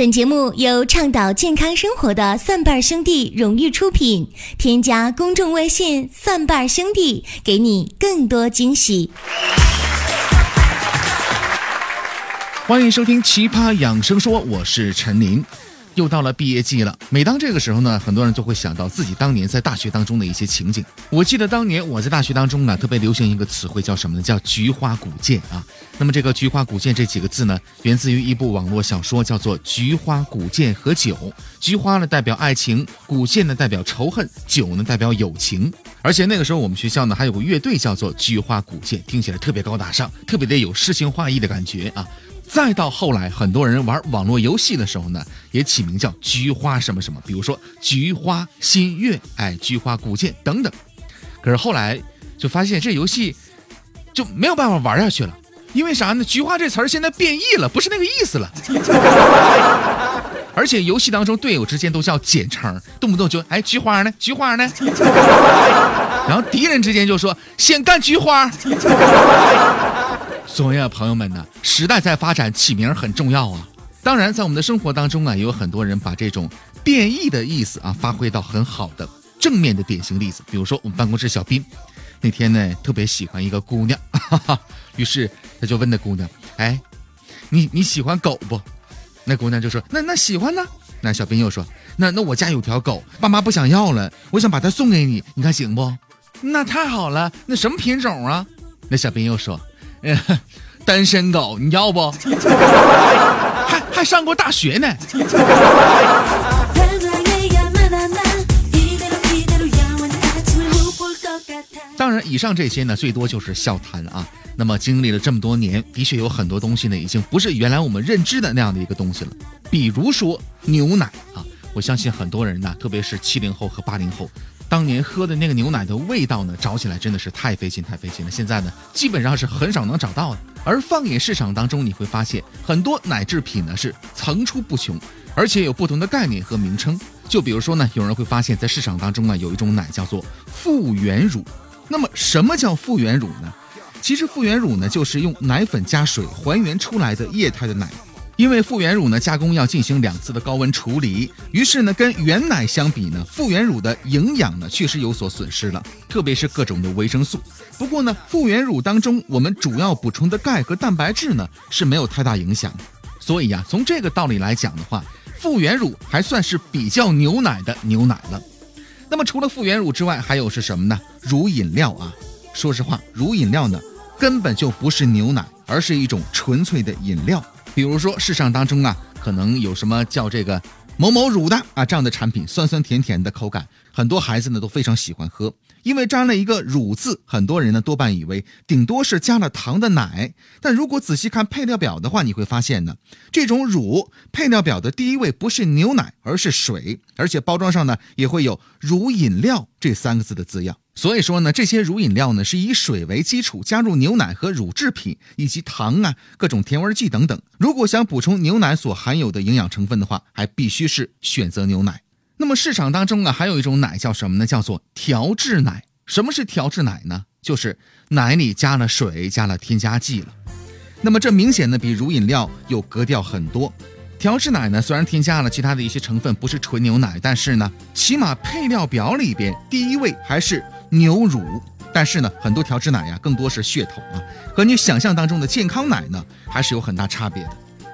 本节目由倡导健康生活的蒜瓣兄弟荣誉出品。添加公众微信“蒜瓣兄弟”，给你更多惊喜。欢迎收听《奇葩养生说》，我是陈琳。又到了毕业季了，每当这个时候呢，很多人就会想到自己当年在大学当中的一些情景。我记得当年我在大学当中呢，特别流行一个词汇，叫什么呢？叫“菊花古剑”啊。那么这个“菊花古剑”这几个字呢，源自于一部网络小说，叫做《菊花古剑和酒》。菊花呢代表爱情，古剑呢代表仇恨，酒呢代表友情。而且那个时候我们学校呢还有个乐队叫做“菊花古剑”，听起来特别高大上，特别的有诗情画意的感觉啊。再到后来，很多人玩网络游戏的时候呢，也起名叫“菊花什么什么”，比如说“菊花新月”哎，“菊花古剑”等等。可是后来就发现这游戏就没有办法玩下去了，因为啥呢？“菊花”这词儿现在变异了，不是那个意思了。而且游戏当中队友之间都叫简称，动不动就哎“菊花呢？菊花呢？”然后敌人之间就说“先干菊花”。所以啊，朋友们呢，时代在发展，起名很重要啊。当然，在我们的生活当中啊，也有很多人把这种变异的意思啊，发挥到很好的正面的典型例子。比如说，我们办公室小斌，那天呢特别喜欢一个姑娘，哈哈，于是他就问那姑娘：“哎，你你喜欢狗不？”那姑娘就说：“那那喜欢呢。”那小斌又说：“那那我家有条狗，爸妈不想要了，我想把它送给你，你看行不？”那太好了，那什么品种啊？那小斌又说。单身狗，你要不？还还上过大学呢。当然，以上这些呢，最多就是笑谈啊。那么，经历了这么多年，的确有很多东西呢，已经不是原来我们认知的那样的一个东西了。比如说牛奶啊，我相信很多人呢，特别是七零后和八零后。当年喝的那个牛奶的味道呢，找起来真的是太费劲太费劲了。现在呢，基本上是很少能找到的。而放眼市场当中，你会发现很多奶制品呢是层出不穷，而且有不同的概念和名称。就比如说呢，有人会发现，在市场当中呢，有一种奶叫做复原乳。那么，什么叫复原乳呢？其实复原乳呢，就是用奶粉加水还原出来的液态的奶。因为复原乳呢加工要进行两次的高温处理，于是呢跟原奶相比呢，复原乳的营养呢确实有所损失了，特别是各种的维生素。不过呢，复原乳当中我们主要补充的钙和蛋白质呢是没有太大影响。所以呀，从这个道理来讲的话，复原乳还算是比较牛奶的牛奶了。那么除了复原乳之外，还有是什么呢？乳饮料啊。说实话，乳饮料呢根本就不是牛奶，而是一种纯粹的饮料。比如说市场当中啊，可能有什么叫这个某某乳的啊这样的产品，酸酸甜甜的口感，很多孩子呢都非常喜欢喝，因为沾了一个乳字，很多人呢多半以为顶多是加了糖的奶，但如果仔细看配料表的话，你会发现呢，这种乳配料表的第一位不是牛奶，而是水，而且包装上呢也会有乳饮料这三个字的字样。所以说呢，这些乳饮料呢是以水为基础，加入牛奶和乳制品以及糖啊、各种甜味剂等等。如果想补充牛奶所含有的营养成分的话，还必须是选择牛奶。那么市场当中啊，还有一种奶叫什么呢？叫做调制奶。什么是调制奶呢？就是奶里加了水，加了添加剂了。那么这明显呢比乳饮料有格调很多。调制奶呢，虽然添加了其他的一些成分，不是纯牛奶，但是呢，起码配料表里边第一位还是。牛乳，但是呢，很多调制奶呀，更多是噱头啊，和你想象当中的健康奶呢，还是有很大差别的。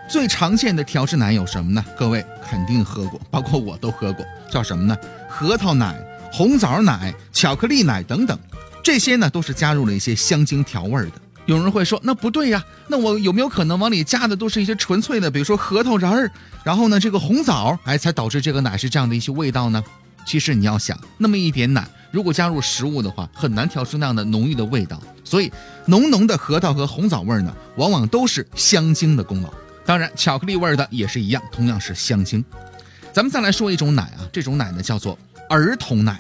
最常见的调制奶有什么呢？各位肯定喝过，包括我都喝过，叫什么呢？核桃奶、红枣奶、巧克力奶等等，这些呢都是加入了一些香精调味的。有人会说，那不对呀，那我有没有可能往里加的都是一些纯粹的，比如说核桃仁儿，然后呢这个红枣，哎，才导致这个奶是这样的一些味道呢？其实你要想，那么一点奶。如果加入食物的话，很难调出那样的浓郁的味道。所以，浓浓的核桃和红枣味儿呢，往往都是香精的功劳。当然，巧克力味儿的也是一样，同样是香精。咱们再来说一种奶啊，这种奶呢叫做儿童奶。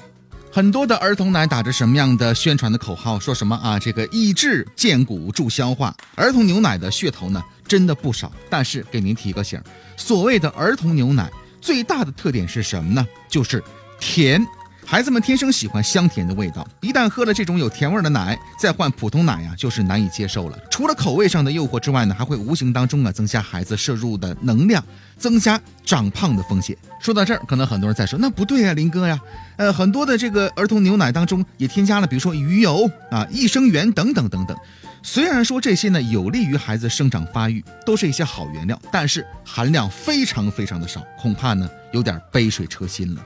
很多的儿童奶打着什么样的宣传的口号？说什么啊？这个益智健骨助消化。儿童牛奶的噱头呢，真的不少。但是给您提个醒，所谓的儿童牛奶最大的特点是什么呢？就是甜。孩子们天生喜欢香甜的味道，一旦喝了这种有甜味的奶，再换普通奶呀，就是难以接受了。除了口味上的诱惑之外呢，还会无形当中啊增加孩子摄入的能量，增加长胖的风险。说到这儿，可能很多人在说，那不对呀，林哥呀，呃，很多的这个儿童牛奶当中也添加了，比如说鱼油啊、益生元等等等等。虽然说这些呢有利于孩子生长发育，都是一些好原料，但是含量非常非常的少，恐怕呢有点杯水车薪了。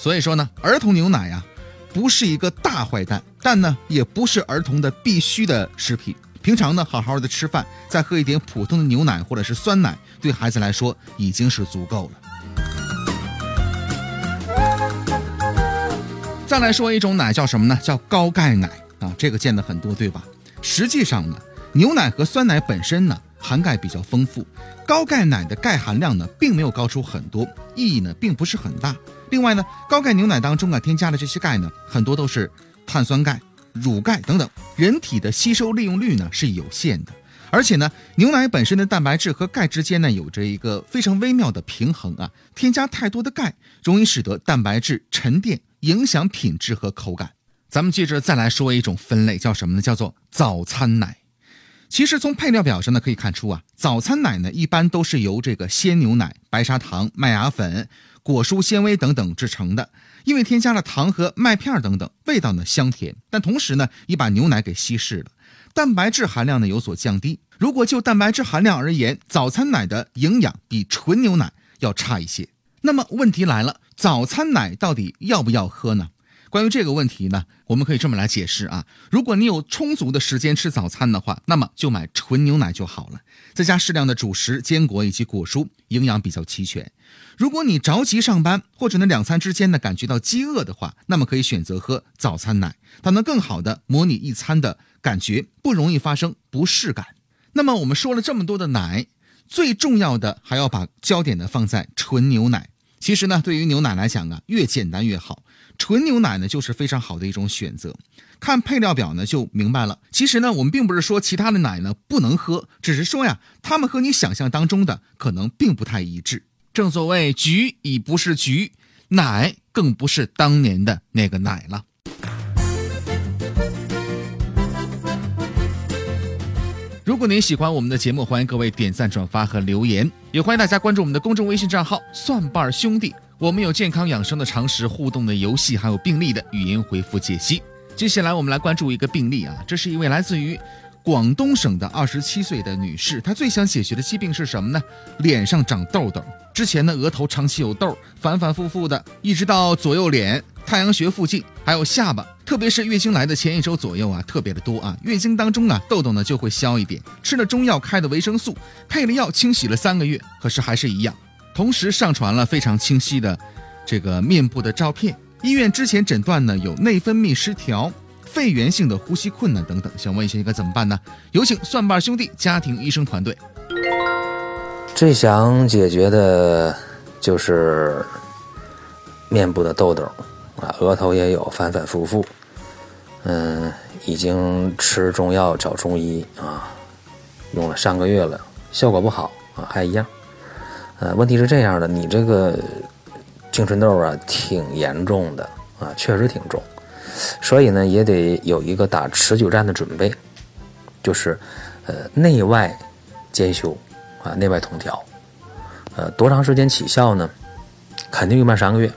所以说呢，儿童牛奶呀，不是一个大坏蛋，但呢也不是儿童的必须的食品。平常呢，好好的吃饭，再喝一点普通的牛奶或者是酸奶，对孩子来说已经是足够了。再来说一种奶叫什么呢？叫高钙奶啊，这个见的很多，对吧？实际上呢，牛奶和酸奶本身呢含钙比较丰富，高钙奶的钙含量呢并没有高出很多，意义呢并不是很大。另外呢，高钙牛奶当中啊添加的这些钙呢，很多都是碳酸钙。乳钙等等，人体的吸收利用率呢是有限的，而且呢，牛奶本身的蛋白质和钙之间呢有着一个非常微妙的平衡啊，添加太多的钙，容易使得蛋白质沉淀，影响品质和口感。咱们接着再来说一种分类，叫什么呢？叫做早餐奶。其实从配料表上呢可以看出啊，早餐奶呢一般都是由这个鲜牛奶、白砂糖、麦芽粉。果蔬纤维等等制成的，因为添加了糖和麦片等等，味道呢香甜，但同时呢也把牛奶给稀释了，蛋白质含量呢有所降低。如果就蛋白质含量而言，早餐奶的营养比纯牛奶要差一些。那么问题来了，早餐奶到底要不要喝呢？关于这个问题呢，我们可以这么来解释啊。如果你有充足的时间吃早餐的话，那么就买纯牛奶就好了，再加适量的主食、坚果以及果蔬，营养比较齐全。如果你着急上班，或者呢两餐之间呢感觉到饥饿的话，那么可以选择喝早餐奶，它能更好的模拟一餐的感觉，不容易发生不适感。那么我们说了这么多的奶，最重要的还要把焦点呢放在纯牛奶。其实呢，对于牛奶来讲啊，越简单越好。纯牛奶呢，就是非常好的一种选择。看配料表呢，就明白了。其实呢，我们并不是说其他的奶呢不能喝，只是说呀，它们和你想象当中的可能并不太一致。正所谓，橘已不是橘，奶更不是当年的那个奶了。如果您喜欢我们的节目，欢迎各位点赞、转发和留言，也欢迎大家关注我们的公众微信账号“蒜瓣兄弟”。我们有健康养生的常识、互动的游戏，还有病例的语音回复解析。接下来我们来关注一个病例啊，这是一位来自于广东省的二十七岁的女士，她最想解决的疾病是什么呢？脸上长痘痘。之前呢，额头长期有痘，反反复复的，一直到左右脸、太阳穴附近，还有下巴。特别是月经来的前一周左右啊，特别的多啊。月经当中啊，痘痘呢就会消一点。吃了中药开的维生素，配了药清洗了三个月，可是还是一样。同时上传了非常清晰的这个面部的照片。医院之前诊断呢有内分泌失调、肺源性的呼吸困难等等。想问一下应该怎么办呢？有请蒜瓣兄弟家庭医生团队。最想解决的就是面部的痘痘啊，额头也有，反反复复。嗯，已经吃中药找中医啊，用了上个月了，效果不好啊，还一样。呃，问题是这样的，你这个青春痘啊，挺严重的啊，确实挺重，所以呢，也得有一个打持久战的准备，就是呃内外兼修啊，内外同调。呃，多长时间起效呢？肯定用不上三个月，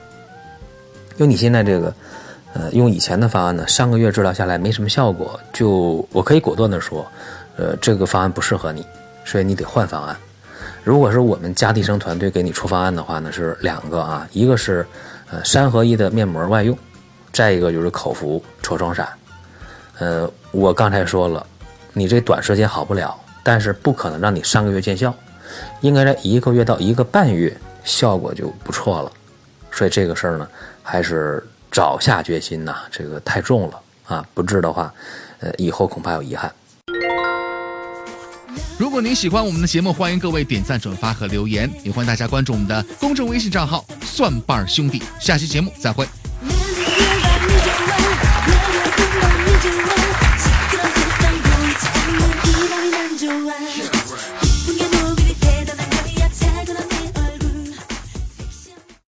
因为你现在这个。呃，用以前的方案呢，上个月治疗下来没什么效果，就我可以果断的说，呃，这个方案不适合你，所以你得换方案。如果是我们家地生团队给你出方案的话呢，是两个啊，一个是呃三合一的面膜外用，再一个就是口服痤疮散。呃，我刚才说了，你这短时间好不了，但是不可能让你上个月见效，应该在一个月到一个半月效果就不错了。所以这个事儿呢还是早下决心呐这个太重了啊不治的话呃以后恐怕有遗憾。如果您喜欢我们的节目欢迎各位点赞转发和留言也欢迎大家关注我们的公众微信账号蒜瓣兄弟下期节目再会。